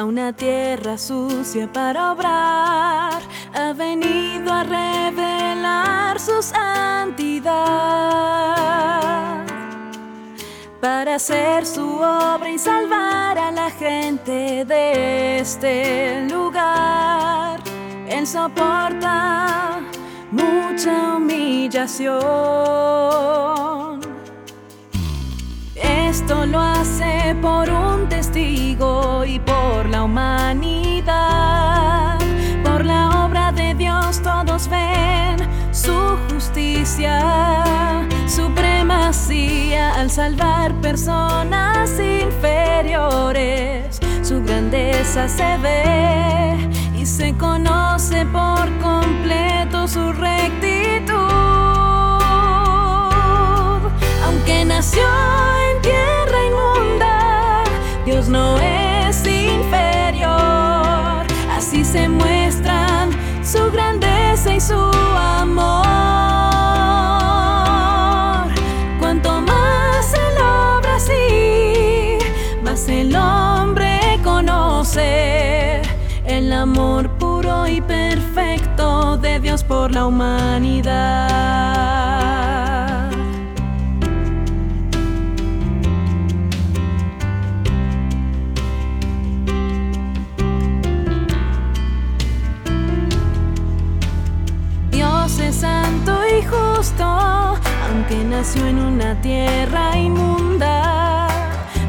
a una tierra sucia para obrar, ha venido a revelar su santidad para hacer su obra y salvar a la gente de este lugar. Él soporta mucha humillación. Esto lo hace por un testigo y por la humanidad. Por la obra de Dios todos ven su justicia, supremacía al salvar personas inferiores. Su grandeza se ve y se conoce por completo su rectitud. Por la humanidad. Dios es santo y justo, aunque nació en una tierra inmunda,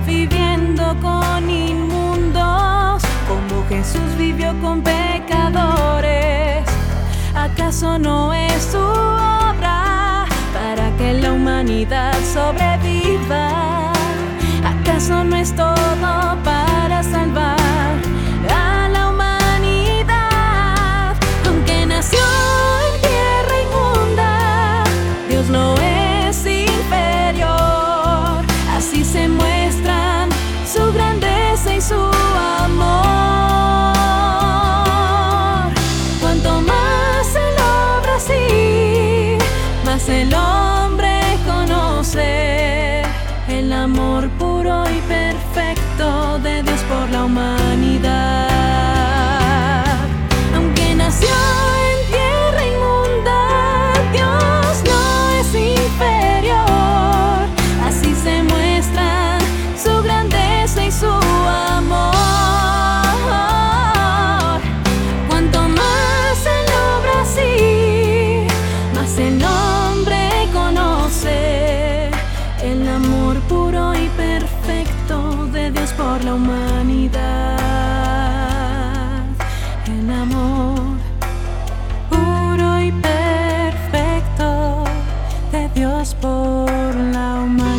viviendo con inmundos, como Jesús vivió con pecadores. ¿Acaso no es su obra para que la humanidad sobreviva? ¿Acaso no es el hombre conoce el amor puro y perfecto de Dios por la humanidad. por la humanidad en amor puro y perfecto de Dios por la humanidad.